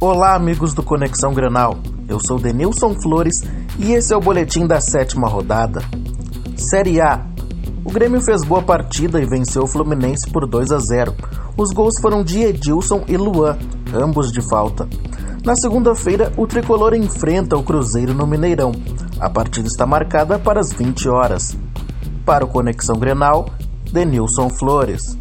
Olá, amigos do Conexão Granal. Eu sou Denilson Flores e esse é o boletim da sétima rodada. Série A. O Grêmio fez boa partida e venceu o Fluminense por 2 a 0. Os gols foram de Edilson e Luan, ambos de falta. Na segunda-feira, o tricolor enfrenta o Cruzeiro no Mineirão. A partida está marcada para as 20 horas. Para o Conexão Grenal, Denilson Flores.